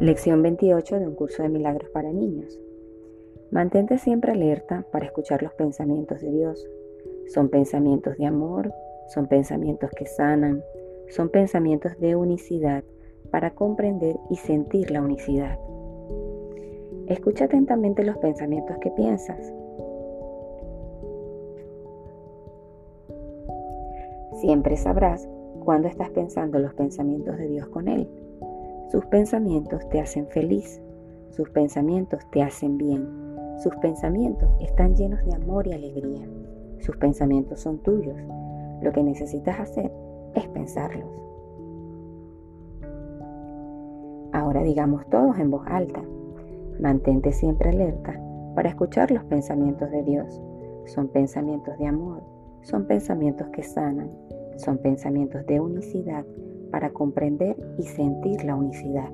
Lección 28 de un curso de milagros para niños. Mantente siempre alerta para escuchar los pensamientos de Dios. Son pensamientos de amor, son pensamientos que sanan, son pensamientos de unicidad para comprender y sentir la unicidad. Escucha atentamente los pensamientos que piensas. Siempre sabrás cuando estás pensando los pensamientos de Dios con Él. Sus pensamientos te hacen feliz, sus pensamientos te hacen bien, sus pensamientos están llenos de amor y alegría, sus pensamientos son tuyos. Lo que necesitas hacer es pensarlos. Ahora digamos todos en voz alta. Mantente siempre alerta para escuchar los pensamientos de Dios. Son pensamientos de amor, son pensamientos que sanan, son pensamientos de unicidad para comprender y sentir la unicidad.